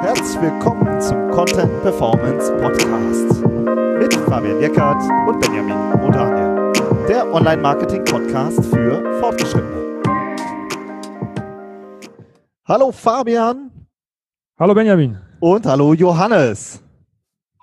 Herzlich willkommen zum Content Performance Podcast mit Fabian Jeckert und Benjamin Modaniel, der Online-Marketing-Podcast für Fortgeschrittene. Hallo Fabian. Hallo Benjamin. Und hallo Johannes.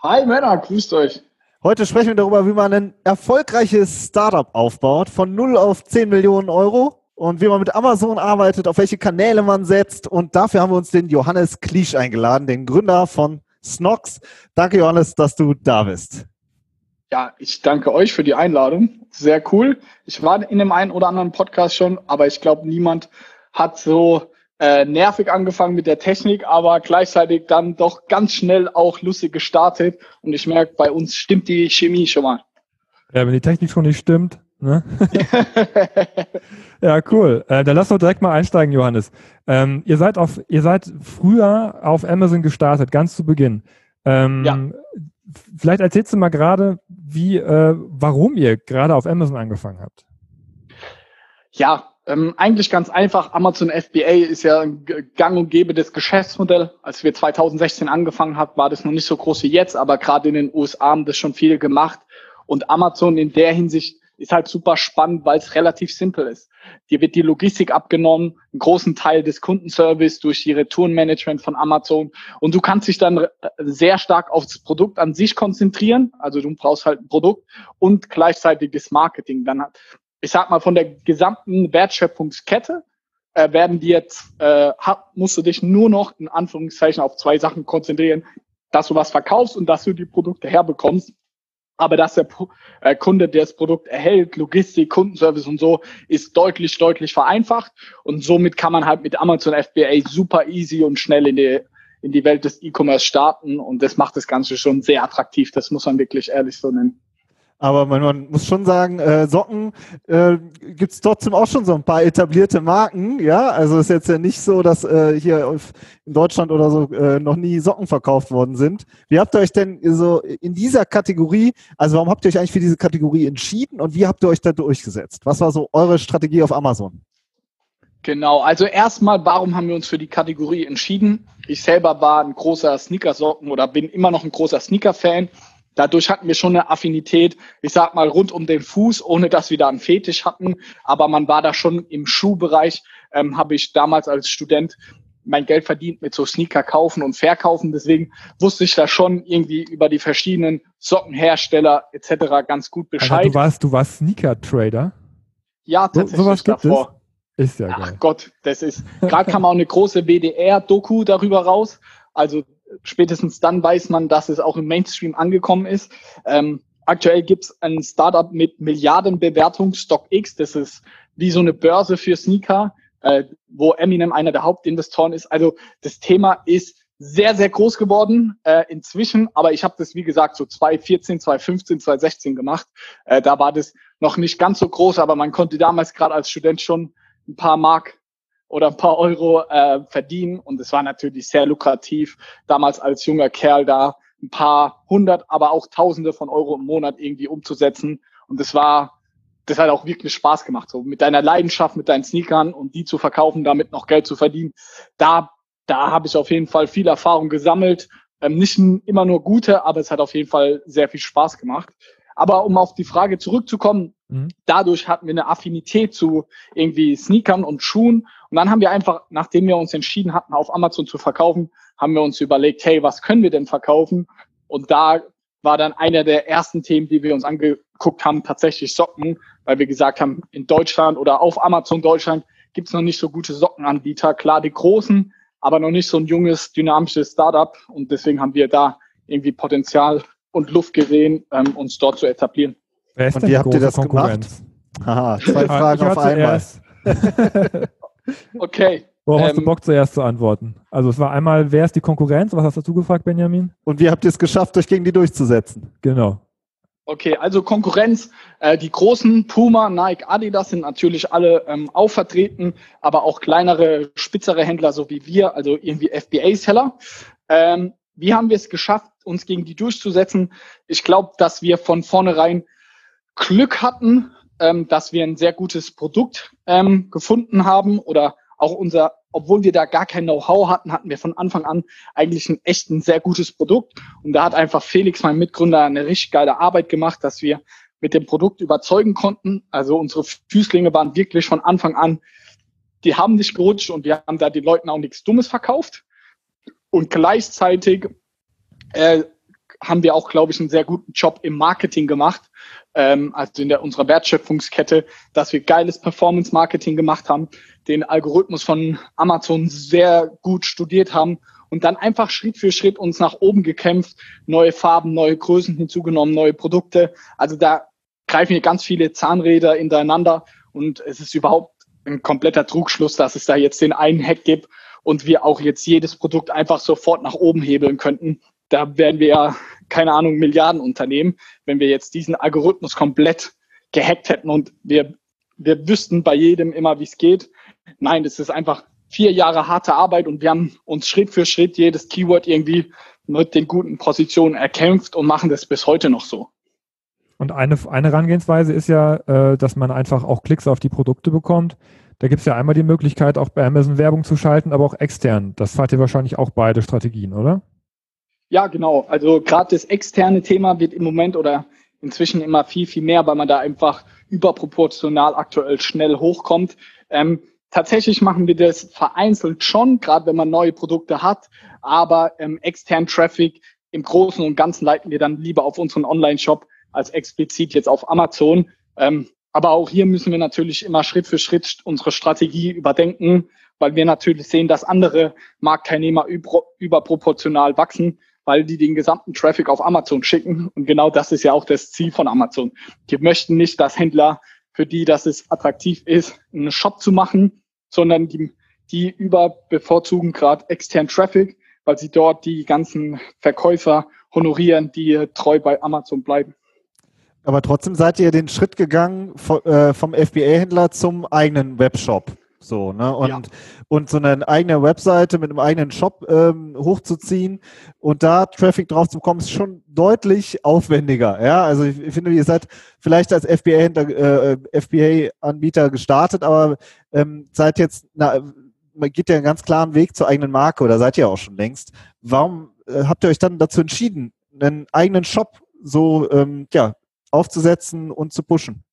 Hi Männer, grüßt euch. Heute sprechen wir darüber, wie man ein erfolgreiches Startup aufbaut, von 0 auf 10 Millionen Euro und wie man mit Amazon arbeitet, auf welche Kanäle man setzt. Und dafür haben wir uns den Johannes Kliesch eingeladen, den Gründer von Snox. Danke, Johannes, dass du da bist. Ja, ich danke euch für die Einladung. Sehr cool. Ich war in dem einen oder anderen Podcast schon, aber ich glaube, niemand hat so äh, nervig angefangen mit der Technik, aber gleichzeitig dann doch ganz schnell auch lustig gestartet. Und ich merke, bei uns stimmt die Chemie schon mal. Ja, wenn die Technik schon nicht stimmt. Ne? ja, cool. Äh, dann lass doch direkt mal einsteigen, Johannes. Ähm, ihr seid auf, ihr seid früher auf Amazon gestartet, ganz zu Beginn. Ähm, ja. Vielleicht erzählst du mal gerade, wie, äh, warum ihr gerade auf Amazon angefangen habt. Ja, ähm, eigentlich ganz einfach. Amazon FBA ist ja ein gang und gäbe des Geschäftsmodell. Als wir 2016 angefangen haben, war das noch nicht so groß wie jetzt, aber gerade in den USA haben das schon viele gemacht. Und Amazon in der Hinsicht ist halt super spannend, weil es relativ simpel ist. Dir wird die Logistik abgenommen, einen großen Teil des Kundenservice durch die Retourenmanagement von Amazon und du kannst dich dann sehr stark aufs Produkt an sich konzentrieren. Also du brauchst halt ein Produkt und gleichzeitig das Marketing. Dann ich sag mal, von der gesamten Wertschöpfungskette äh, werden die jetzt, äh, musst du dich nur noch in Anführungszeichen auf zwei Sachen konzentrieren, dass du was verkaufst und dass du die Produkte herbekommst. Aber dass der äh, Kunde, der das Produkt erhält, Logistik, Kundenservice und so, ist deutlich, deutlich vereinfacht. Und somit kann man halt mit Amazon FBA super easy und schnell in die, in die Welt des E-Commerce starten. Und das macht das Ganze schon sehr attraktiv. Das muss man wirklich ehrlich so nennen. Aber man, man, muss schon sagen, äh, Socken äh, gibt es trotzdem auch schon so ein paar etablierte Marken, ja. Also ist jetzt ja nicht so, dass äh, hier in Deutschland oder so äh, noch nie Socken verkauft worden sind. Wie habt ihr euch denn so in dieser Kategorie, also warum habt ihr euch eigentlich für diese Kategorie entschieden und wie habt ihr euch da durchgesetzt? Was war so eure Strategie auf Amazon? Genau, also erstmal, warum haben wir uns für die Kategorie entschieden? Ich selber war ein großer Sneakersocken oder bin immer noch ein großer Sneaker-Fan Dadurch hatten wir schon eine Affinität, ich sag mal, rund um den Fuß, ohne dass wir da einen Fetisch hatten. Aber man war da schon im Schuhbereich, ähm, habe ich damals als Student mein Geld verdient mit so Sneaker kaufen und verkaufen. Deswegen wusste ich da schon irgendwie über die verschiedenen Sockenhersteller etc. ganz gut Bescheid. Also du warst, du warst Sneaker-Trader? Ja, tatsächlich so, sowas davor. Es? Ist ja Ach geil. Gott, das ist, gerade kam auch eine große WDR-Doku darüber raus. Also spätestens dann weiß man, dass es auch im Mainstream angekommen ist. Ähm, aktuell gibt es ein Startup mit Milliardenbewertung, StockX, das ist wie so eine Börse für Sneaker, äh, wo Eminem einer der Hauptinvestoren ist. Also das Thema ist sehr, sehr groß geworden äh, inzwischen, aber ich habe das, wie gesagt, so 2014, 2015, 2016 gemacht. Äh, da war das noch nicht ganz so groß, aber man konnte damals gerade als Student schon ein paar Mark oder ein paar Euro äh, verdienen. Und es war natürlich sehr lukrativ, damals als junger Kerl da ein paar hundert, aber auch Tausende von Euro im Monat irgendwie umzusetzen. Und das war, das hat auch wirklich Spaß gemacht, so mit deiner Leidenschaft, mit deinen Sneakern und die zu verkaufen, damit noch Geld zu verdienen. Da, da habe ich auf jeden Fall viel Erfahrung gesammelt. Ähm, nicht immer nur gute, aber es hat auf jeden Fall sehr viel Spaß gemacht. Aber um auf die Frage zurückzukommen, mhm. dadurch hatten wir eine Affinität zu irgendwie Sneakern und Schuhen. Und dann haben wir einfach, nachdem wir uns entschieden hatten, auf Amazon zu verkaufen, haben wir uns überlegt, hey, was können wir denn verkaufen? Und da war dann einer der ersten Themen, die wir uns angeguckt haben, tatsächlich Socken, weil wir gesagt haben, in Deutschland oder auf Amazon Deutschland gibt es noch nicht so gute Sockenanbieter. Klar, die großen, aber noch nicht so ein junges, dynamisches Startup. Und deswegen haben wir da irgendwie Potenzial und Luft gesehen, ähm, uns dort zu etablieren. Wer ist und wie habt ihr das gemacht? Haha, zwei Fragen auf einmal. okay. Worauf ähm, hast du ähm, Bock zuerst zu antworten? Also es war einmal, wer ist die Konkurrenz? Was hast du gefragt, Benjamin? Und wie habt ihr es geschafft, euch gegen die durchzusetzen? Genau. Okay, also Konkurrenz, äh, die großen Puma, Nike, Adidas sind natürlich alle ähm, auch vertreten, aber auch kleinere, spitzere Händler, so wie wir, also irgendwie FBA-Seller. Ähm, wie haben wir es geschafft, uns gegen die durchzusetzen? Ich glaube, dass wir von vornherein Glück hatten, ähm, dass wir ein sehr gutes Produkt ähm, gefunden haben oder auch unser obwohl wir da gar kein Know-how hatten, hatten wir von Anfang an eigentlich ein echt ein sehr gutes Produkt. Und da hat einfach Felix, mein Mitgründer, eine richtig geile Arbeit gemacht, dass wir mit dem Produkt überzeugen konnten. Also unsere Füßlinge waren wirklich von Anfang an, die haben nicht gerutscht und wir haben da den Leuten auch nichts Dummes verkauft. Und gleichzeitig äh, haben wir auch, glaube ich, einen sehr guten Job im Marketing gemacht, ähm, also in der, unserer Wertschöpfungskette, dass wir geiles Performance-Marketing gemacht haben, den Algorithmus von Amazon sehr gut studiert haben und dann einfach Schritt für Schritt uns nach oben gekämpft, neue Farben, neue Größen hinzugenommen, neue Produkte. Also da greifen hier ganz viele Zahnräder hintereinander und es ist überhaupt ein kompletter Trugschluss, dass es da jetzt den einen Hack gibt und wir auch jetzt jedes Produkt einfach sofort nach oben hebeln könnten. Da wären wir ja, keine Ahnung, Milliardenunternehmen, wenn wir jetzt diesen Algorithmus komplett gehackt hätten und wir, wir wüssten bei jedem immer, wie es geht. Nein, das ist einfach vier Jahre harte Arbeit und wir haben uns Schritt für Schritt jedes Keyword irgendwie mit den guten Positionen erkämpft und machen das bis heute noch so. Und eine, eine Herangehensweise ist ja, äh, dass man einfach auch Klicks auf die Produkte bekommt. Da gibt es ja einmal die Möglichkeit, auch bei Amazon Werbung zu schalten, aber auch extern. Das fahrt ihr wahrscheinlich auch beide Strategien, oder? Ja, genau. Also gerade das externe Thema wird im Moment oder inzwischen immer viel, viel mehr, weil man da einfach überproportional aktuell schnell hochkommt. Ähm, tatsächlich machen wir das vereinzelt schon, gerade wenn man neue Produkte hat, aber ähm, externen Traffic im Großen und Ganzen leiten wir dann lieber auf unseren Online-Shop als explizit jetzt auf Amazon. Ähm, aber auch hier müssen wir natürlich immer Schritt für Schritt unsere Strategie überdenken, weil wir natürlich sehen, dass andere Marktteilnehmer über, überproportional wachsen, weil die den gesamten Traffic auf Amazon schicken. Und genau das ist ja auch das Ziel von Amazon. Die möchten nicht, dass Händler, für die dass es attraktiv ist, einen Shop zu machen, sondern die, die überbevorzugen gerade extern Traffic, weil sie dort die ganzen Verkäufer honorieren, die treu bei Amazon bleiben. Aber trotzdem seid ihr den Schritt gegangen äh, vom FBA-Händler zum eigenen Webshop. So, ne? Und, ja. und so eine eigene Webseite mit einem eigenen Shop ähm, hochzuziehen und da Traffic drauf zu bekommen, ist schon deutlich aufwendiger. Ja, also ich, ich finde, ihr seid vielleicht als FBA-Händler, äh, FBA-Anbieter gestartet, aber ähm, seid jetzt, na, man geht ja einen ganz klaren Weg zur eigenen Marke oder seid ihr auch schon längst. Warum äh, habt ihr euch dann dazu entschieden, einen eigenen Shop so ähm, ja, aufzusetzen und zu pushen?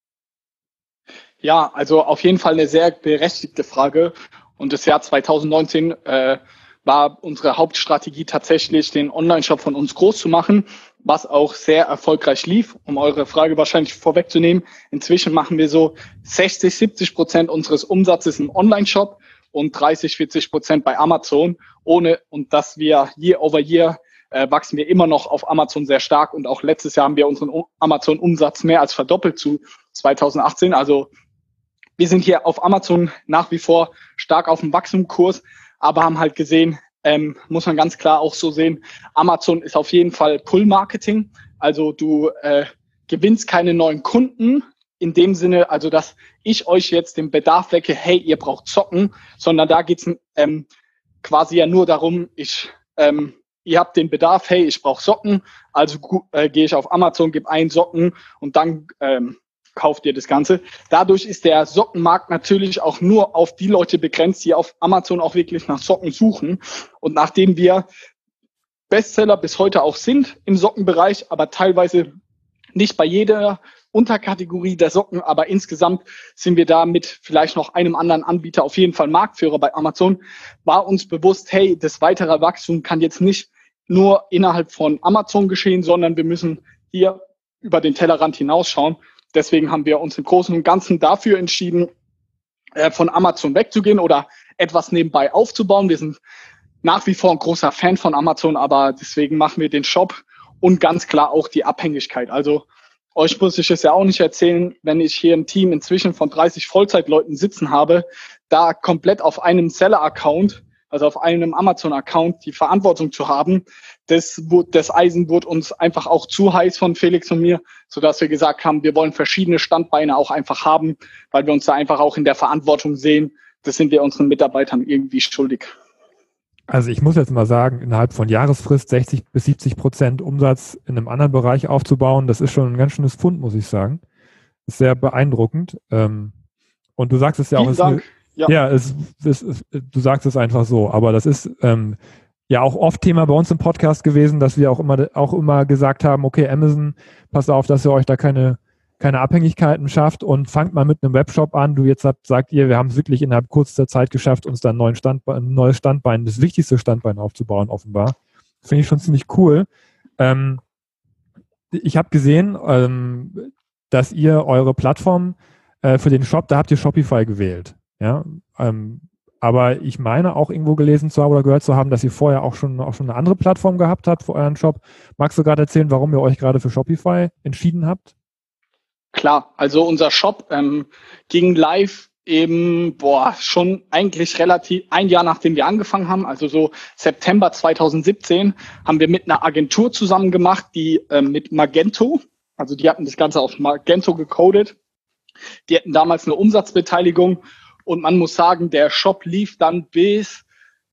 Ja, also auf jeden Fall eine sehr berechtigte Frage. Und das Jahr 2019 äh, war unsere Hauptstrategie tatsächlich, den Online-Shop von uns groß zu machen, was auch sehr erfolgreich lief. Um eure Frage wahrscheinlich vorwegzunehmen, inzwischen machen wir so 60, 70 Prozent unseres Umsatzes im Online-Shop und 30, 40 Prozent bei Amazon, ohne und dass wir year over year äh, wachsen wir immer noch auf Amazon sehr stark und auch letztes Jahr haben wir unseren Amazon-Umsatz mehr als verdoppelt zu 2018. Also wir sind hier auf Amazon nach wie vor stark auf dem Wachstumskurs, aber haben halt gesehen, ähm, muss man ganz klar auch so sehen, Amazon ist auf jeden Fall Pull-Marketing. Also du äh, gewinnst keine neuen Kunden in dem Sinne, also dass ich euch jetzt den Bedarf wecke, hey, ihr braucht Zocken, sondern da geht's ähm, quasi ja nur darum, ich ähm, ihr habt den Bedarf, hey, ich brauche Socken, also äh, gehe ich auf Amazon, gebe ein Socken und dann ähm, kauft ihr das Ganze. Dadurch ist der Sockenmarkt natürlich auch nur auf die Leute begrenzt, die auf Amazon auch wirklich nach Socken suchen. Und nachdem wir Bestseller bis heute auch sind im Sockenbereich, aber teilweise nicht bei jeder Unterkategorie der Socken, aber insgesamt sind wir da mit vielleicht noch einem anderen Anbieter auf jeden Fall Marktführer bei Amazon, war uns bewusst, hey, das weitere Wachstum kann jetzt nicht nur innerhalb von Amazon geschehen, sondern wir müssen hier über den Tellerrand hinausschauen. Deswegen haben wir uns im Großen und Ganzen dafür entschieden, äh, von Amazon wegzugehen oder etwas nebenbei aufzubauen. Wir sind nach wie vor ein großer Fan von Amazon, aber deswegen machen wir den Shop und ganz klar auch die Abhängigkeit. Also euch muss ich es ja auch nicht erzählen, wenn ich hier ein Team inzwischen von 30 Vollzeitleuten sitzen habe, da komplett auf einem Seller-Account also auf einem Amazon-Account, die Verantwortung zu haben. Das, das Eisen wurde uns einfach auch zu heiß von Felix und mir, sodass wir gesagt haben, wir wollen verschiedene Standbeine auch einfach haben, weil wir uns da einfach auch in der Verantwortung sehen. Das sind wir unseren Mitarbeitern irgendwie schuldig. Also ich muss jetzt mal sagen, innerhalb von Jahresfrist 60 bis 70 Prozent Umsatz in einem anderen Bereich aufzubauen, das ist schon ein ganz schönes Fund, muss ich sagen. ist sehr beeindruckend. Ähm, und du sagst es ja auch, es ist, eine, Ja, ja es, es, es, du sagst es einfach so, aber das ist ähm, ja auch oft Thema bei uns im Podcast gewesen, dass wir auch immer auch immer gesagt haben, okay, Amazon, passt auf, dass ihr euch da keine keine Abhängigkeiten schafft und fangt mal mit einem Webshop an. Du jetzt habt, sagt ihr, wir haben es wirklich innerhalb kurzer Zeit geschafft, uns da ein, neuen Standbein, ein neues Standbein, das wichtigste Standbein aufzubauen, offenbar. Finde ich schon ziemlich cool. Ähm, ich habe gesehen, ähm, dass ihr eure Plattform äh, für den Shop, da habt ihr Shopify gewählt. Ja, ähm, aber ich meine auch irgendwo gelesen zu haben oder gehört zu haben, dass ihr vorher auch schon, auch schon eine andere Plattform gehabt habt für euren Shop. Magst du gerade erzählen, warum ihr euch gerade für Shopify entschieden habt? Klar, also unser Shop ähm, ging live eben, boah, schon eigentlich relativ ein Jahr nachdem wir angefangen haben, also so September 2017, haben wir mit einer Agentur zusammen gemacht, die ähm, mit Magento, also die hatten das Ganze auf Magento gecodet. Die hatten damals eine Umsatzbeteiligung und man muss sagen, der Shop lief dann bis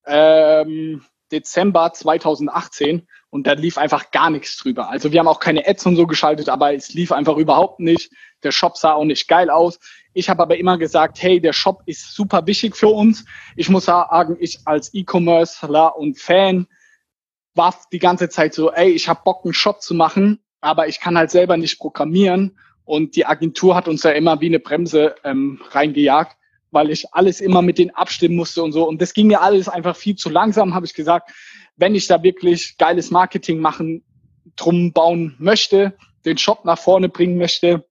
ähm, Dezember 2018 und da lief einfach gar nichts drüber. Also wir haben auch keine Ads und so geschaltet, aber es lief einfach überhaupt nicht. Der Shop sah auch nicht geil aus. Ich habe aber immer gesagt, hey, der Shop ist super wichtig für uns. Ich muss sagen, ich als E-Commercer und Fan war die ganze Zeit so, ey, ich habe Bock, einen Shop zu machen, aber ich kann halt selber nicht programmieren. Und die Agentur hat uns ja immer wie eine Bremse ähm, reingejagt, weil ich alles immer mit denen abstimmen musste und so. Und das ging mir alles einfach viel zu langsam, habe ich gesagt. Wenn ich da wirklich geiles Marketing machen, drum bauen möchte, den Shop nach vorne bringen möchte,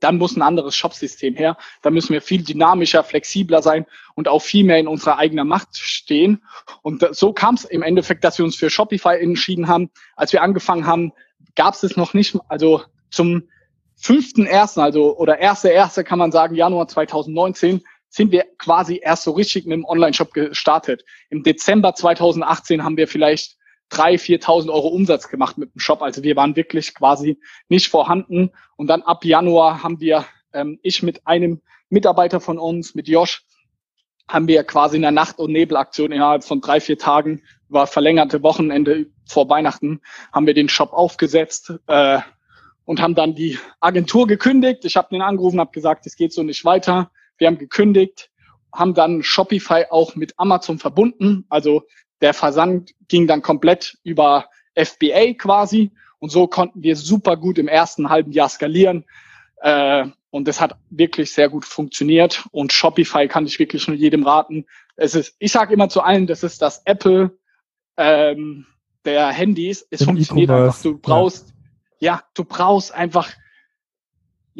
dann muss ein anderes Shopsystem her. Da müssen wir viel dynamischer, flexibler sein und auch viel mehr in unserer eigenen Macht stehen. Und so kam es im Endeffekt, dass wir uns für Shopify entschieden haben. Als wir angefangen haben, gab es es noch nicht, also zum fünften ersten, also oder erste erste kann man sagen, Januar 2019, sind wir quasi erst so richtig mit dem Online-Shop gestartet. Im Dezember 2018 haben wir vielleicht 3.000, 4.000 Euro Umsatz gemacht mit dem Shop. Also wir waren wirklich quasi nicht vorhanden. Und dann ab Januar haben wir, ähm, ich mit einem Mitarbeiter von uns, mit Josh, haben wir quasi in der Nacht- und Nebelaktion innerhalb von drei, vier Tagen, war verlängerte Wochenende vor Weihnachten, haben wir den Shop aufgesetzt äh, und haben dann die Agentur gekündigt. Ich habe den angerufen, habe gesagt, es geht so nicht weiter. Wir haben gekündigt, haben dann Shopify auch mit Amazon verbunden. Also der Versand ging dann komplett über FBA quasi und so konnten wir super gut im ersten halben Jahr skalieren. Äh, und das hat wirklich sehr gut funktioniert. Und Shopify kann ich wirklich nur jedem raten. Es ist, ich sage immer zu allen, das ist das Apple ähm, der Handys. Es funktioniert einfach. Du brauchst, ja. ja, du brauchst einfach,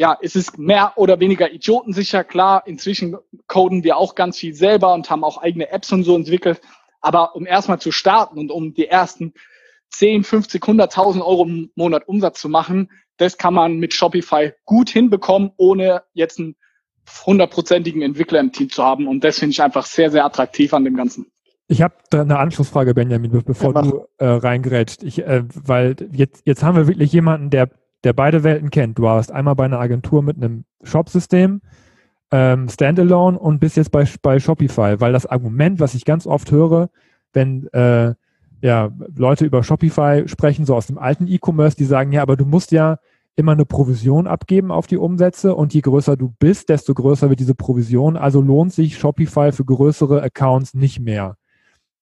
ja, es ist mehr oder weniger idiotensicher. Klar, inzwischen coden wir auch ganz viel selber und haben auch eigene Apps und so entwickelt. Aber um erstmal zu starten und um die ersten 10, 50, 100.000 Euro im Monat Umsatz zu machen, das kann man mit Shopify gut hinbekommen, ohne jetzt einen hundertprozentigen Entwickler im Team zu haben. Und das finde ich einfach sehr, sehr attraktiv an dem Ganzen. Ich habe da eine Anschlussfrage, Benjamin, bevor ja, du äh, reingerätscht. Ich, äh, weil jetzt, jetzt haben wir wirklich jemanden, der, der beide Welten kennt. Du warst einmal bei einer Agentur mit einem Shop-System, ähm, Standalone und bist jetzt bei, bei Shopify, weil das Argument, was ich ganz oft höre, wenn äh, ja, Leute über Shopify sprechen, so aus dem alten E-Commerce, die sagen, ja, aber du musst ja immer eine Provision abgeben auf die Umsätze und je größer du bist, desto größer wird diese Provision. Also lohnt sich Shopify für größere Accounts nicht mehr.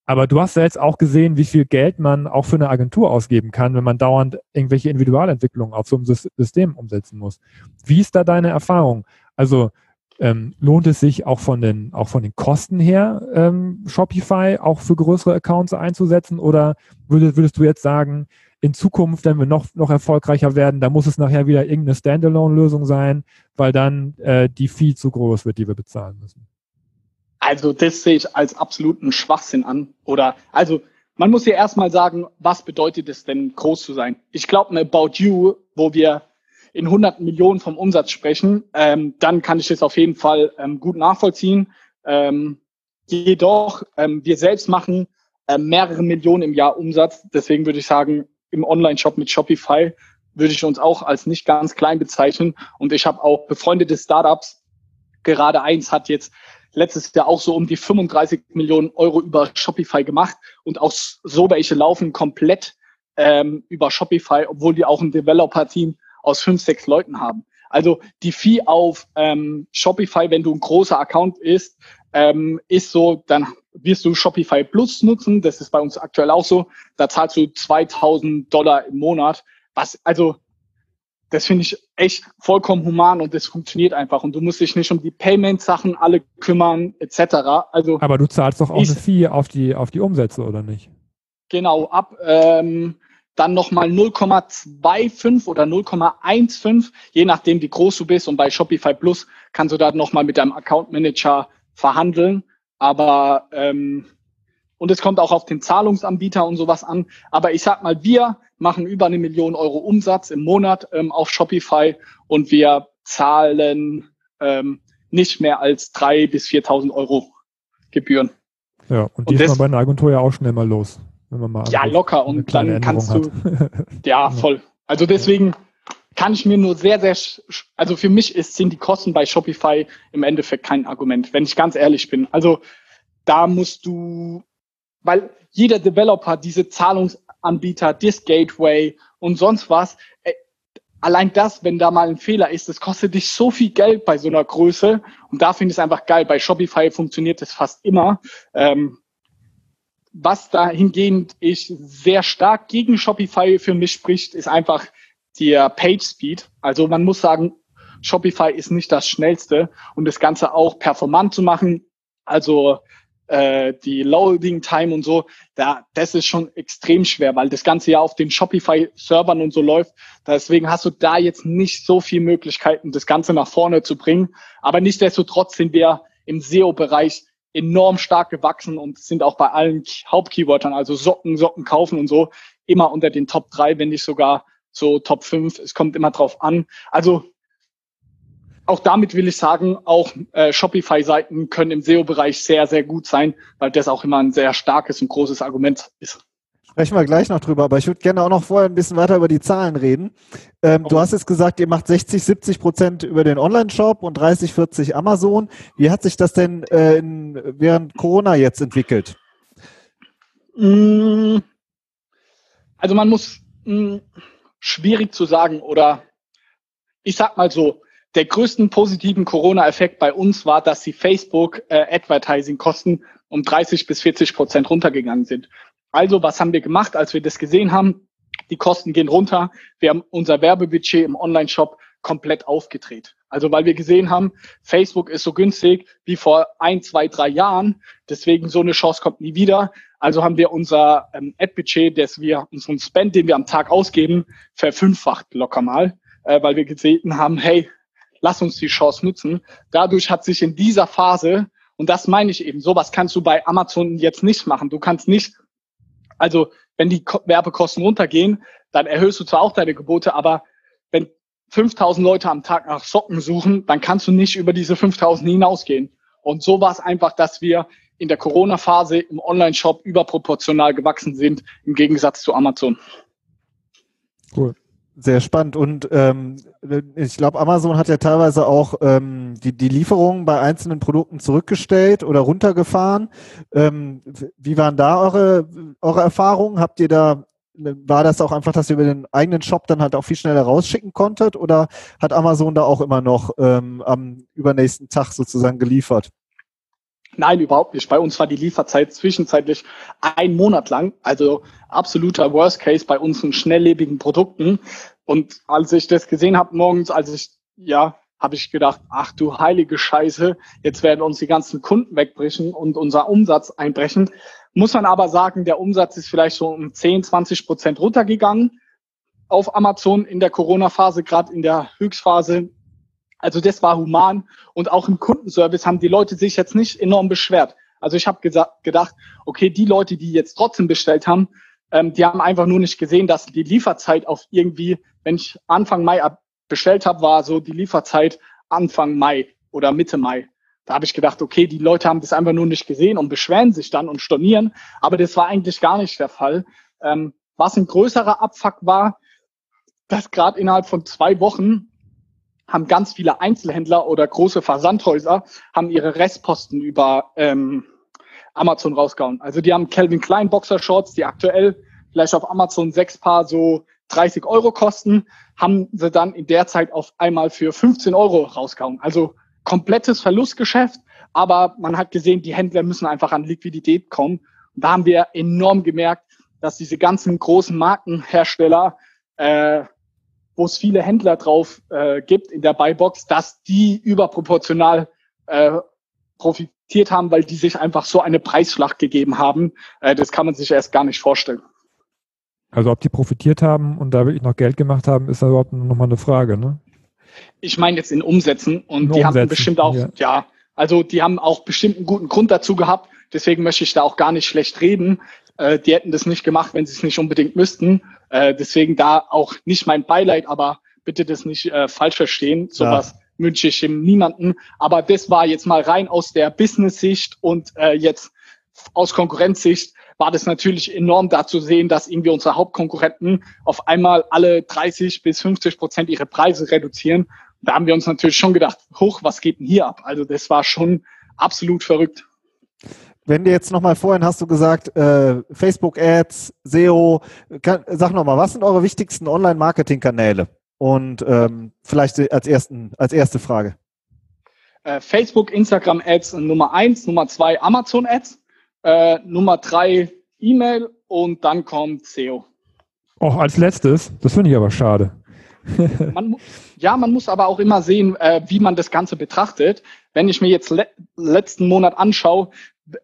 Aber du hast ja jetzt auch gesehen, wie viel Geld man auch für eine Agentur ausgeben kann, wenn man dauernd irgendwelche Individualentwicklungen auf so einem System umsetzen muss. Wie ist da deine Erfahrung? Also ähm, lohnt es sich auch von den, auch von den Kosten her, ähm, Shopify auch für größere Accounts einzusetzen? Oder würdest, würdest du jetzt sagen, in Zukunft, wenn wir noch, noch erfolgreicher werden, da muss es nachher wieder irgendeine Standalone-Lösung sein, weil dann äh, die Fee zu groß wird, die wir bezahlen müssen? Also das sehe ich als absoluten Schwachsinn an. Oder also man muss ja erstmal sagen, was bedeutet es denn, groß zu sein? Ich glaube, ein About You, wo wir in hunderten Millionen vom Umsatz sprechen, ähm, dann kann ich das auf jeden Fall ähm, gut nachvollziehen. Ähm, jedoch, ähm, wir selbst machen äh, mehrere Millionen im Jahr Umsatz. Deswegen würde ich sagen, im Online-Shop mit Shopify würde ich uns auch als nicht ganz klein bezeichnen. Und ich habe auch befreundete Startups. Gerade eins hat jetzt letztes Jahr auch so um die 35 Millionen Euro über Shopify gemacht. Und auch so welche laufen komplett ähm, über Shopify, obwohl die auch ein Developer-Team aus fünf, sechs Leuten haben. Also die Fee auf ähm, Shopify, wenn du ein großer Account ist, ähm, ist so, dann wirst du Shopify Plus nutzen. Das ist bei uns aktuell auch so. Da zahlst du 2000 Dollar im Monat. Was, also, das finde ich echt vollkommen human und das funktioniert einfach. Und du musst dich nicht um die Payment-Sachen alle kümmern, etc. Also, Aber du zahlst doch auch eine Fee auf die, auf die Umsätze, oder nicht? Genau, ab ähm, dann nochmal 0,25 oder 0,15, je nachdem, wie groß du bist. Und bei Shopify Plus kannst du da nochmal mit deinem Account Manager verhandeln. Aber ähm, und es kommt auch auf den Zahlungsanbieter und sowas an. Aber ich sag mal, wir machen über eine Million Euro Umsatz im Monat ähm, auf Shopify und wir zahlen ähm, nicht mehr als drei bis 4.000 Euro Gebühren. Ja, und die und ist man bei einer Agentur ja auch schnell mal los. Wenn man mal ja, locker. Und dann kannst du, ja, voll. Also deswegen kann ich mir nur sehr, sehr, also für mich ist, sind die Kosten bei Shopify im Endeffekt kein Argument, wenn ich ganz ehrlich bin. Also da musst du, weil jeder Developer diese Zahlungsanbieter, Disk Gateway und sonst was, äh, allein das, wenn da mal ein Fehler ist, das kostet dich so viel Geld bei so einer Größe. Und da finde ich es einfach geil. Bei Shopify funktioniert das fast immer. Ähm, was dahingehend ich sehr stark gegen Shopify für mich spricht, ist einfach der Page Speed. Also man muss sagen, Shopify ist nicht das schnellste und das Ganze auch performant zu machen. Also äh, die Loading Time und so, da, das ist schon extrem schwer, weil das Ganze ja auf den Shopify-Servern und so läuft. Deswegen hast du da jetzt nicht so viel Möglichkeiten, das Ganze nach vorne zu bringen. Aber nichtsdestotrotz sind wir im SEO-Bereich enorm stark gewachsen und sind auch bei allen Hauptkeywörtern, also Socken, Socken kaufen und so, immer unter den Top 3, wenn nicht sogar so Top 5. Es kommt immer drauf an. Also auch damit will ich sagen, auch äh, Shopify-Seiten können im SEO-Bereich sehr, sehr gut sein, weil das auch immer ein sehr starkes und großes Argument ist. Sprechen wir gleich noch drüber, aber ich würde gerne auch noch vorher ein bisschen weiter über die Zahlen reden. Ähm, okay. Du hast jetzt gesagt, ihr macht 60, 70 Prozent über den Online-Shop und 30, 40 Amazon. Wie hat sich das denn äh, in, während Corona jetzt entwickelt? Mm. Also man muss mh, mm, schwierig zu sagen oder ich sag mal so, der größten positiven Corona-Effekt bei uns war, dass die Facebook-Advertising-Kosten äh, um 30 bis 40 Prozent runtergegangen sind. Also, was haben wir gemacht, als wir das gesehen haben? Die Kosten gehen runter. Wir haben unser Werbebudget im Online-Shop komplett aufgedreht. Also, weil wir gesehen haben, Facebook ist so günstig wie vor ein, zwei, drei Jahren. Deswegen so eine Chance kommt nie wieder. Also haben wir unser ähm, Ad-Budget, das wir, unseren Spend, den wir am Tag ausgeben, verfünffacht locker mal, äh, weil wir gesehen haben, hey, lass uns die Chance nutzen. Dadurch hat sich in dieser Phase, und das meine ich eben, sowas kannst du bei Amazon jetzt nicht machen. Du kannst nicht, also wenn die Werbekosten runtergehen, dann erhöhst du zwar auch deine Gebote, aber wenn 5000 Leute am Tag nach Socken suchen, dann kannst du nicht über diese 5000 hinausgehen. Und so war es einfach, dass wir in der Corona-Phase im Online-Shop überproportional gewachsen sind, im Gegensatz zu Amazon. Cool. Sehr spannend. Und ähm, ich glaube, Amazon hat ja teilweise auch ähm, die, die Lieferungen bei einzelnen Produkten zurückgestellt oder runtergefahren. Ähm, wie waren da eure, eure Erfahrungen? Habt ihr da, war das auch einfach, dass ihr über den eigenen Shop dann halt auch viel schneller rausschicken konntet? Oder hat Amazon da auch immer noch ähm, am übernächsten Tag sozusagen geliefert? Nein, überhaupt nicht. Bei uns war die Lieferzeit zwischenzeitlich ein Monat lang, also absoluter Worst Case bei unseren schnelllebigen Produkten. Und als ich das gesehen habe morgens, als ich, ja, habe ich gedacht, ach du heilige Scheiße, jetzt werden uns die ganzen Kunden wegbrechen und unser Umsatz einbrechen. Muss man aber sagen, der Umsatz ist vielleicht so um 10, 20 Prozent runtergegangen auf Amazon in der Corona-Phase, gerade in der Höchstphase also das war human und auch im Kundenservice haben die Leute sich jetzt nicht enorm beschwert. Also ich habe gedacht, okay, die Leute, die jetzt trotzdem bestellt haben, ähm, die haben einfach nur nicht gesehen, dass die Lieferzeit auf irgendwie, wenn ich Anfang Mai bestellt habe, war so die Lieferzeit Anfang Mai oder Mitte Mai. Da habe ich gedacht, okay, die Leute haben das einfach nur nicht gesehen und beschweren sich dann und stornieren. Aber das war eigentlich gar nicht der Fall. Ähm, was ein größerer Abfuck war, dass gerade innerhalb von zwei Wochen haben ganz viele Einzelhändler oder große Versandhäuser haben ihre Restposten über ähm, Amazon rausgehauen. Also die haben Calvin Klein Boxershorts, die aktuell vielleicht auf Amazon sechs Paar so 30 Euro kosten, haben sie dann in der Zeit auf einmal für 15 Euro rausgehauen. Also komplettes Verlustgeschäft, Aber man hat gesehen, die Händler müssen einfach an Liquidität kommen. Und da haben wir enorm gemerkt, dass diese ganzen großen Markenhersteller, äh, wo es viele Händler drauf äh, gibt in der Buybox, dass die überproportional äh, profitiert haben, weil die sich einfach so eine Preisschlacht gegeben haben. Äh, das kann man sich erst gar nicht vorstellen. Also ob die profitiert haben und da wirklich noch Geld gemacht haben, ist da überhaupt nochmal eine Frage, ne? Ich meine jetzt in Umsätzen und in die Umsätzen, haben bestimmt auch, ja. ja, also die haben auch bestimmt einen guten Grund dazu gehabt. Deswegen möchte ich da auch gar nicht schlecht reden. Äh, die hätten das nicht gemacht, wenn sie es nicht unbedingt müssten. Äh, deswegen da auch nicht mein Beileid, aber bitte das nicht äh, falsch verstehen. Sowas ja. wünsche ich ihm niemanden. Aber das war jetzt mal rein aus der Business-Sicht und äh, jetzt aus Konkurrenzsicht war das natürlich enorm da zu sehen, dass irgendwie unsere Hauptkonkurrenten auf einmal alle 30 bis 50 Prozent ihre Preise reduzieren. Da haben wir uns natürlich schon gedacht, hoch, was geht denn hier ab? Also das war schon absolut verrückt. Wenn dir jetzt nochmal vorhin hast du gesagt, äh, Facebook-Ads, SEO, kann, sag nochmal, was sind eure wichtigsten Online-Marketing-Kanäle? Und ähm, vielleicht als, ersten, als erste Frage. Äh, Facebook, Instagram Ads Nummer eins, Nummer zwei Amazon Ads, äh, Nummer drei E-Mail und dann kommt SEO. Auch als letztes, das finde ich aber schade. man, ja, man muss aber auch immer sehen, äh, wie man das Ganze betrachtet. Wenn ich mir jetzt le letzten Monat anschaue,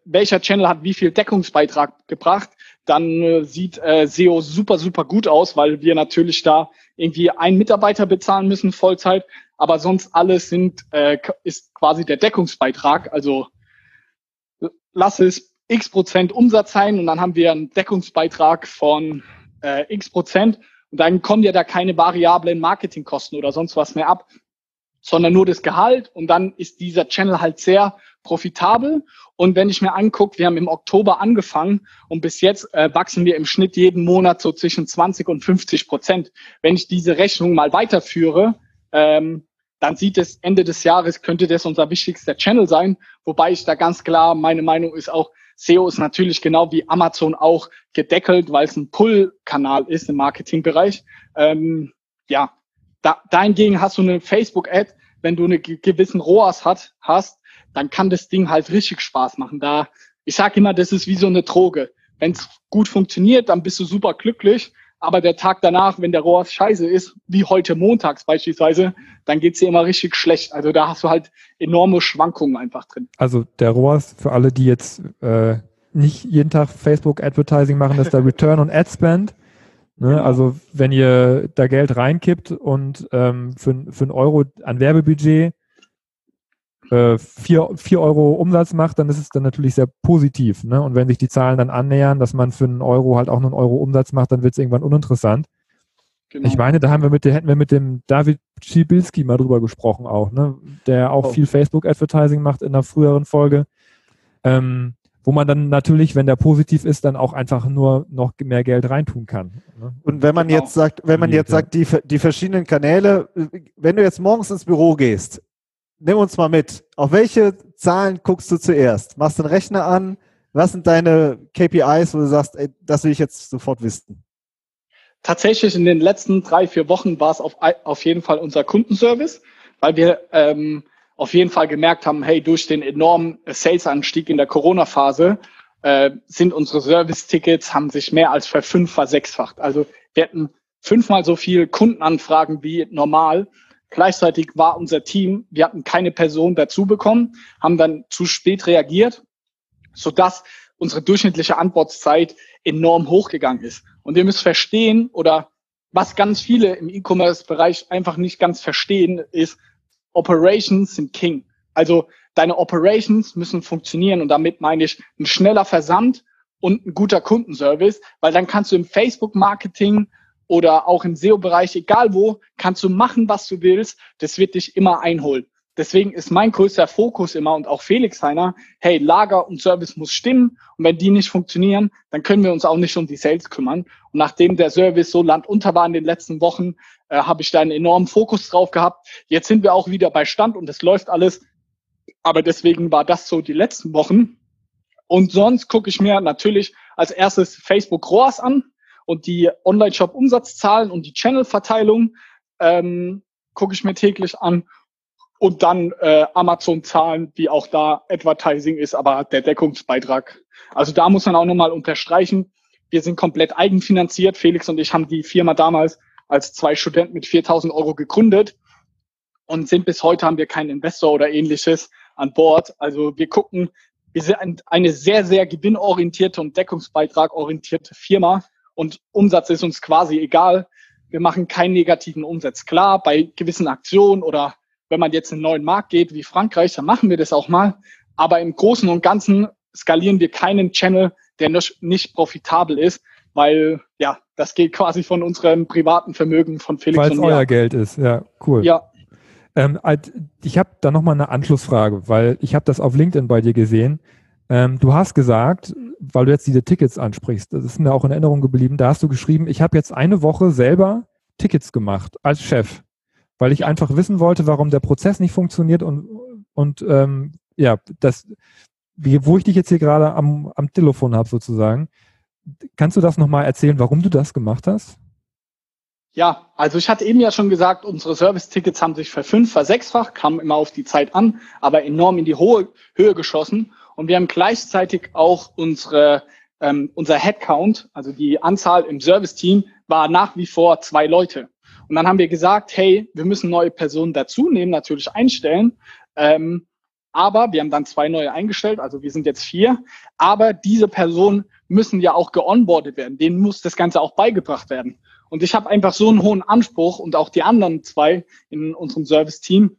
welcher Channel hat wie viel Deckungsbeitrag gebracht, dann äh, sieht äh, SEO super, super gut aus, weil wir natürlich da irgendwie einen Mitarbeiter bezahlen müssen, Vollzeit, aber sonst alles sind, äh, ist quasi der Deckungsbeitrag. Also lass es x Prozent Umsatz sein und dann haben wir einen Deckungsbeitrag von äh, x Prozent. Und dann kommen ja da keine variablen Marketingkosten oder sonst was mehr ab, sondern nur das Gehalt. Und dann ist dieser Channel halt sehr profitabel. Und wenn ich mir angucke, wir haben im Oktober angefangen und bis jetzt äh, wachsen wir im Schnitt jeden Monat so zwischen 20 und 50 Prozent. Wenn ich diese Rechnung mal weiterführe, ähm, dann sieht es Ende des Jahres, könnte das unser wichtigster Channel sein. Wobei ich da ganz klar, meine Meinung ist auch, SEO ist natürlich genau wie Amazon auch gedeckelt, weil es ein Pull-Kanal ist im Marketingbereich. Ähm, ja, da, dahingegen hast du eine Facebook-Ad, wenn du eine gewissen ROAS hat, hast, dann kann das Ding halt richtig Spaß machen. Da, ich sage immer, das ist wie so eine Droge. Wenn es gut funktioniert, dann bist du super glücklich. Aber der Tag danach, wenn der ROAS scheiße ist, wie heute montags beispielsweise, dann geht's dir immer richtig schlecht. Also da hast du halt enorme Schwankungen einfach drin. Also der ROAS, für alle, die jetzt äh, nicht jeden Tag Facebook Advertising machen, ist der Return on Ad Spend. Ne? Genau. Also wenn ihr da Geld reinkippt und ähm, für, für einen Euro an Werbebudget äh, vier, vier Euro Umsatz macht, dann ist es dann natürlich sehr positiv. Ne? Und wenn sich die Zahlen dann annähern, dass man für einen Euro halt auch einen Euro Umsatz macht, dann wird es irgendwann uninteressant. Genau. Ich meine, da haben wir mit, hätten wir mit dem David Schibilski mal drüber gesprochen auch, ne? der auch oh. viel Facebook-Advertising macht in einer früheren Folge. Ähm, wo man dann natürlich, wenn der positiv ist, dann auch einfach nur noch mehr Geld reintun kann. Ne? Und wenn man genau. jetzt sagt, wenn man jetzt sagt, die, die verschiedenen Kanäle, wenn du jetzt morgens ins Büro gehst, nimm uns mal mit. Auf welche Zahlen guckst du zuerst? Machst den Rechner an? Was sind deine KPIs, wo du sagst, ey, das will ich jetzt sofort wissen? Tatsächlich in den letzten drei, vier Wochen war es auf, auf jeden Fall unser Kundenservice, weil wir ähm, auf jeden Fall gemerkt haben, hey, durch den enormen Sales-Anstieg in der Corona-Phase äh, sind unsere Service-Tickets, haben sich mehr als verfünf, versechsfacht. Also wir hatten fünfmal so viel Kundenanfragen wie normal Gleichzeitig war unser Team, wir hatten keine Person dazu bekommen, haben dann zu spät reagiert, sodass unsere durchschnittliche Antwortzeit enorm hochgegangen ist. Und ihr müsst verstehen, oder was ganz viele im E-Commerce-Bereich einfach nicht ganz verstehen, ist, Operations sind King. Also deine Operations müssen funktionieren und damit meine ich ein schneller Versand und ein guter Kundenservice, weil dann kannst du im Facebook-Marketing oder auch im SEO-Bereich, egal wo, kannst du machen, was du willst. Das wird dich immer einholen. Deswegen ist mein größter Fokus immer und auch Felix seiner, hey, Lager und Service muss stimmen. Und wenn die nicht funktionieren, dann können wir uns auch nicht um die Sales kümmern. Und nachdem der Service so landunter war in den letzten Wochen, äh, habe ich da einen enormen Fokus drauf gehabt. Jetzt sind wir auch wieder bei Stand und es läuft alles. Aber deswegen war das so die letzten Wochen. Und sonst gucke ich mir natürlich als erstes Facebook ROAS an und die Online-Shop-Umsatzzahlen und die Channel-Verteilung ähm, gucke ich mir täglich an. und dann äh, Amazon zahlen, wie auch da Advertising ist, aber der Deckungsbeitrag. Also da muss man auch nochmal unterstreichen, wir sind komplett eigenfinanziert. Felix und ich haben die Firma damals als zwei Studenten mit 4000 Euro gegründet und sind bis heute haben wir keinen Investor oder ähnliches an Bord. Also wir gucken, wir sind eine sehr, sehr gewinnorientierte und deckungsbeitragorientierte Firma und Umsatz ist uns quasi egal. Wir machen keinen negativen Umsatz. Klar, bei gewissen Aktionen oder wenn man jetzt in einen neuen Markt geht, wie Frankreich, dann machen wir das auch mal. Aber im Großen und Ganzen skalieren wir keinen Channel, der nicht profitabel ist, weil ja, das geht quasi von unserem privaten Vermögen von Felix Weil es euer Geld ist, ja, cool. Ja. Ähm, ich habe da nochmal eine Anschlussfrage, weil ich habe das auf LinkedIn bei dir gesehen. Ähm, du hast gesagt, weil du jetzt diese Tickets ansprichst, das ist mir auch in Erinnerung geblieben, da hast du geschrieben, ich habe jetzt eine Woche selber Tickets gemacht als Chef, weil ich einfach wissen wollte, warum der Prozess nicht funktioniert und, und ähm, ja, das, wie, wo ich dich jetzt hier gerade am, am Telefon habe sozusagen. Kannst du das nochmal erzählen, warum du das gemacht hast? Ja, also ich hatte eben ja schon gesagt, unsere Service-Tickets haben sich verfünf, versechsfacht, kamen immer auf die Zeit an, aber enorm in die hohe Höhe geschossen. Und wir haben gleichzeitig auch unsere, ähm, unser Headcount, also die Anzahl im Service-Team, war nach wie vor zwei Leute. Und dann haben wir gesagt, hey, wir müssen neue Personen dazu nehmen, natürlich einstellen. Ähm, aber wir haben dann zwei neue eingestellt, also wir sind jetzt vier. Aber diese Personen müssen ja auch geonboardet werden. Denen muss das Ganze auch beigebracht werden. Und ich habe einfach so einen hohen Anspruch und auch die anderen zwei in unserem Service-Team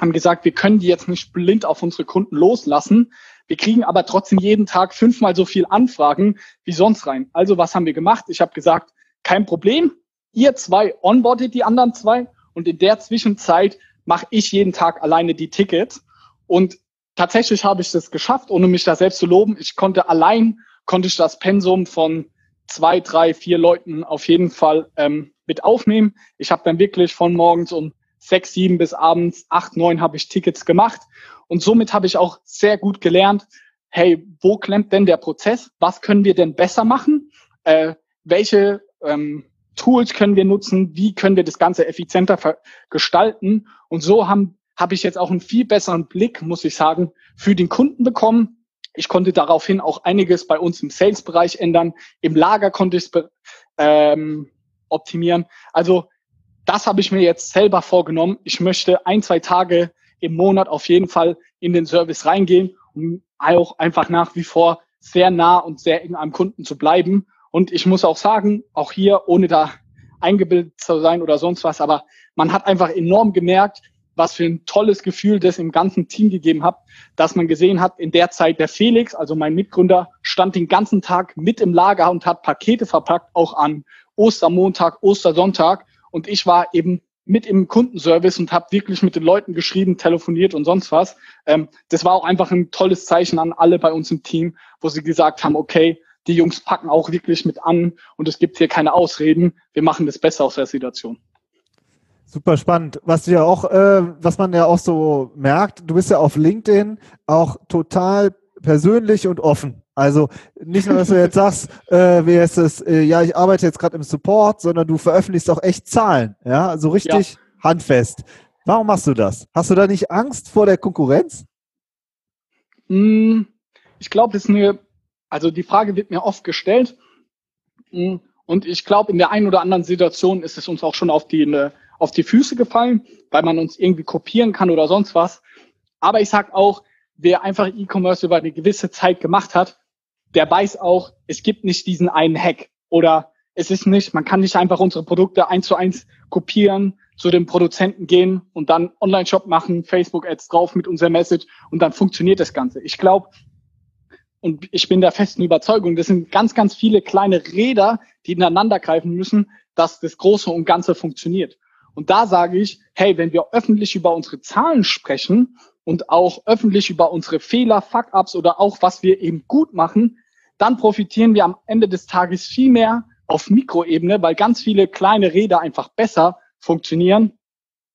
haben gesagt, wir können die jetzt nicht blind auf unsere Kunden loslassen. Wir kriegen aber trotzdem jeden Tag fünfmal so viel Anfragen wie sonst rein. Also was haben wir gemacht? Ich habe gesagt, kein Problem. Ihr zwei onboardet die anderen zwei und in der Zwischenzeit mache ich jeden Tag alleine die Tickets und tatsächlich habe ich das geschafft, ohne mich da selbst zu loben. Ich konnte allein, konnte ich das Pensum von zwei, drei, vier Leuten auf jeden Fall ähm, mit aufnehmen. Ich habe dann wirklich von morgens um sechs, sieben bis abends acht, neun habe ich Tickets gemacht. Und somit habe ich auch sehr gut gelernt, hey, wo klemmt denn der Prozess? Was können wir denn besser machen? Äh, welche ähm, Tools können wir nutzen? Wie können wir das Ganze effizienter gestalten? Und so haben habe ich jetzt auch einen viel besseren Blick, muss ich sagen, für den Kunden bekommen. Ich konnte daraufhin auch einiges bei uns im Sales-Bereich ändern. Im Lager konnte ich es ähm, optimieren. Also das habe ich mir jetzt selber vorgenommen. Ich möchte ein, zwei Tage im Monat auf jeden Fall in den Service reingehen, um auch einfach nach wie vor sehr nah und sehr eng am Kunden zu bleiben. Und ich muss auch sagen, auch hier, ohne da eingebildet zu sein oder sonst was, aber man hat einfach enorm gemerkt, was für ein tolles Gefühl das im ganzen Team gegeben hat, dass man gesehen hat, in der Zeit der Felix, also mein Mitgründer, stand den ganzen Tag mit im Lager und hat Pakete verpackt, auch an Ostermontag, Ostersonntag. Und ich war eben mit im Kundenservice und habe wirklich mit den Leuten geschrieben, telefoniert und sonst was. Ähm, das war auch einfach ein tolles Zeichen an alle bei uns im Team, wo sie gesagt haben, okay, die Jungs packen auch wirklich mit an und es gibt hier keine Ausreden. Wir machen das besser aus der Situation. Super spannend. Was ja auch, äh, was man ja auch so merkt, du bist ja auf LinkedIn auch total persönlich und offen. Also nicht nur, dass du jetzt sagst, äh, wie heißt es, äh, ja, ich arbeite jetzt gerade im Support, sondern du veröffentlichst auch echt Zahlen, ja, so richtig ja. handfest. Warum machst du das? Hast du da nicht Angst vor der Konkurrenz? Hm, ich glaube, es ist eine, also die Frage wird mir oft gestellt. Hm, und ich glaube, in der einen oder anderen Situation ist es uns auch schon auf die, eine, auf die Füße gefallen, weil man uns irgendwie kopieren kann oder sonst was. Aber ich sag auch, wer einfach E-Commerce über eine gewisse Zeit gemacht hat, der weiß auch, es gibt nicht diesen einen Hack oder es ist nicht, man kann nicht einfach unsere Produkte eins zu eins kopieren, zu dem Produzenten gehen und dann Online-Shop machen, Facebook-Ads drauf mit unserer Message und dann funktioniert das Ganze. Ich glaube, und ich bin der festen Überzeugung, das sind ganz, ganz viele kleine Räder, die ineinander greifen müssen, dass das Große und Ganze funktioniert. Und da sage ich, hey, wenn wir öffentlich über unsere Zahlen sprechen und auch öffentlich über unsere Fehler, Fuck-ups oder auch was wir eben gut machen, dann profitieren wir am Ende des Tages viel mehr auf Mikroebene, weil ganz viele kleine Räder einfach besser funktionieren,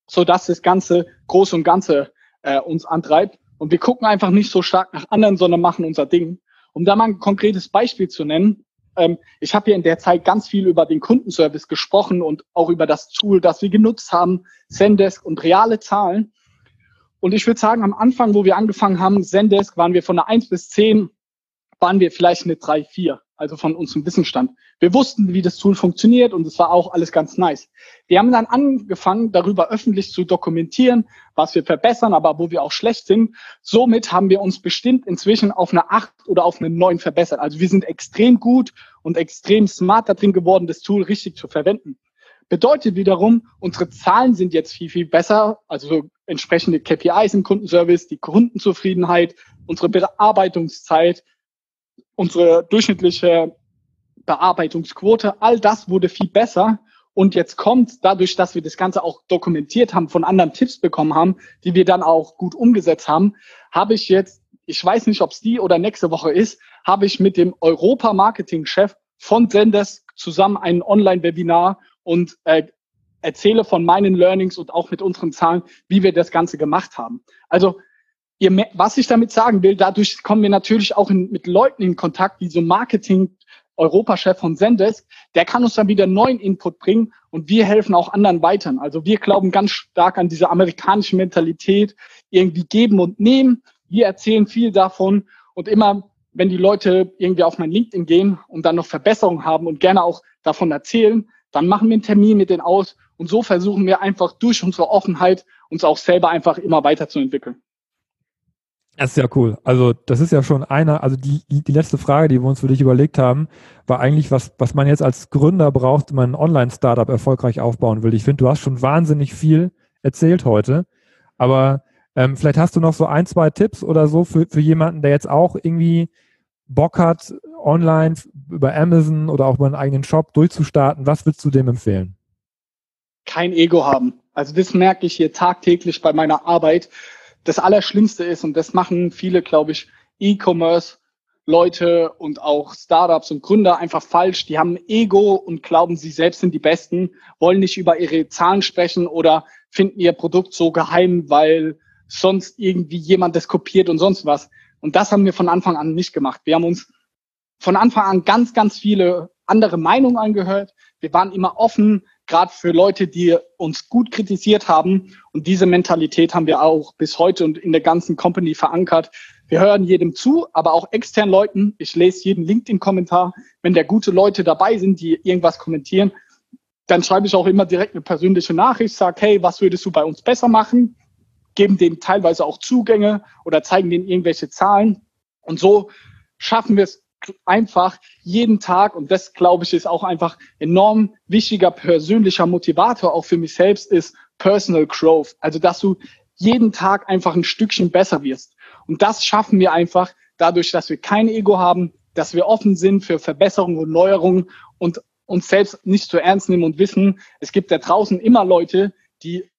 so dass das Ganze Groß und Ganze äh, uns antreibt. Und wir gucken einfach nicht so stark nach anderen, sondern machen unser Ding. Um da mal ein konkretes Beispiel zu nennen, ähm, ich habe hier in der Zeit ganz viel über den Kundenservice gesprochen und auch über das Tool, das wir genutzt haben, Zendesk und reale Zahlen. Und ich würde sagen, am Anfang, wo wir angefangen haben, Zendesk, waren wir von einer 1 bis 10, waren wir vielleicht eine 3, 4 also von unserem Wissensstand. Wir wussten, wie das Tool funktioniert und es war auch alles ganz nice. Wir haben dann angefangen, darüber öffentlich zu dokumentieren, was wir verbessern, aber wo wir auch schlecht sind. Somit haben wir uns bestimmt inzwischen auf eine 8 oder auf eine 9 verbessert. Also wir sind extrem gut und extrem smart da drin geworden, das Tool richtig zu verwenden. Bedeutet wiederum, unsere Zahlen sind jetzt viel, viel besser, also entsprechende KPIs im Kundenservice, die Kundenzufriedenheit, unsere Bearbeitungszeit, unsere durchschnittliche Bearbeitungsquote, all das wurde viel besser. Und jetzt kommt dadurch, dass wir das Ganze auch dokumentiert haben, von anderen Tipps bekommen haben, die wir dann auch gut umgesetzt haben, habe ich jetzt, ich weiß nicht, ob es die oder nächste Woche ist, habe ich mit dem Europa-Marketing-Chef von Zendesk zusammen ein Online-Webinar und äh, erzähle von meinen Learnings und auch mit unseren Zahlen, wie wir das Ganze gemacht haben. Also ihr, was ich damit sagen will, dadurch kommen wir natürlich auch in, mit Leuten in Kontakt, wie so Marketing, Europachef von Zendesk, der kann uns dann wieder neuen Input bringen und wir helfen auch anderen weitern. Also wir glauben ganz stark an diese amerikanische Mentalität, irgendwie geben und nehmen. Wir erzählen viel davon und immer, wenn die Leute irgendwie auf mein LinkedIn gehen und dann noch Verbesserungen haben und gerne auch davon erzählen, dann machen wir einen Termin mit denen aus und so versuchen wir einfach durch unsere Offenheit uns auch selber einfach immer weiterzuentwickeln. Das ist ja cool. Also das ist ja schon einer, also die, die letzte Frage, die wir uns für dich überlegt haben, war eigentlich, was, was man jetzt als Gründer braucht, wenn man ein Online-Startup erfolgreich aufbauen will. Ich finde, du hast schon wahnsinnig viel erzählt heute, aber ähm, vielleicht hast du noch so ein, zwei Tipps oder so für, für jemanden, der jetzt auch irgendwie Bock hat, online über Amazon oder auch über einen eigenen Shop durchzustarten. Was würdest du dem empfehlen? Kein Ego haben. Also das merke ich hier tagtäglich bei meiner Arbeit das Allerschlimmste ist, und das machen viele, glaube ich, E-Commerce, Leute und auch Startups und Gründer einfach falsch. Die haben Ego und glauben, sie selbst sind die Besten, wollen nicht über ihre Zahlen sprechen oder finden ihr Produkt so geheim, weil sonst irgendwie jemand das kopiert und sonst was. Und das haben wir von Anfang an nicht gemacht. Wir haben uns von Anfang an ganz, ganz viele andere Meinungen angehört. Wir waren immer offen, gerade für Leute, die uns gut kritisiert haben. Und diese Mentalität haben wir auch bis heute und in der ganzen Company verankert. Wir hören jedem zu, aber auch externen Leuten. Ich lese jeden LinkedIn-Kommentar. Wenn da gute Leute dabei sind, die irgendwas kommentieren, dann schreibe ich auch immer direkt eine persönliche Nachricht, sage, hey, was würdest du bei uns besser machen? Geben denen teilweise auch Zugänge oder zeigen denen irgendwelche Zahlen. Und so schaffen wir es einfach jeden Tag, und das glaube ich ist auch einfach enorm wichtiger persönlicher Motivator auch für mich selbst, ist Personal Growth. Also, dass du jeden Tag einfach ein Stückchen besser wirst. Und das schaffen wir einfach dadurch, dass wir kein Ego haben, dass wir offen sind für Verbesserungen und Neuerungen und uns selbst nicht zu ernst nehmen und wissen, es gibt da draußen immer Leute, die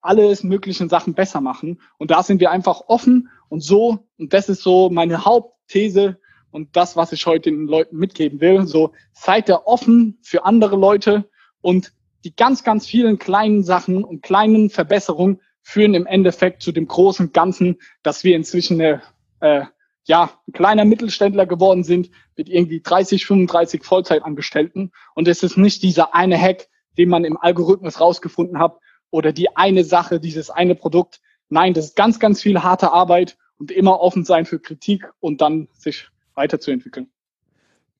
alles möglichen Sachen besser machen. Und da sind wir einfach offen und so, und das ist so meine Hauptthese, und das, was ich heute den Leuten mitgeben will. So seid ihr offen für andere Leute und die ganz, ganz vielen kleinen Sachen und kleinen Verbesserungen führen im Endeffekt zu dem großen Ganzen, dass wir inzwischen eine, äh, ja, ein kleiner Mittelständler geworden sind mit irgendwie 30, 35 Vollzeitangestellten. Und es ist nicht dieser eine Hack, den man im Algorithmus rausgefunden hat oder die eine Sache, dieses eine Produkt. Nein, das ist ganz, ganz viel harte Arbeit und immer offen sein für Kritik und dann sich weiterzuentwickeln.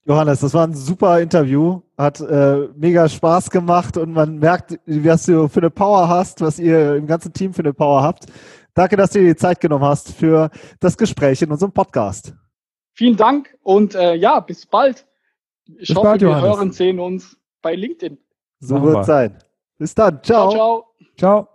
Johannes, das war ein super Interview, hat äh, mega Spaß gemacht und man merkt, was du für eine Power hast, was ihr im ganzen Team für eine Power habt. Danke, dass du dir die Zeit genommen hast für das Gespräch in unserem Podcast. Vielen Dank und äh, ja, bis bald. Ich bis hoffe, bald, wir Johannes. hören, sehen uns bei LinkedIn. So wird es sein. Bis dann. Ciao. Ciao, ciao. ciao.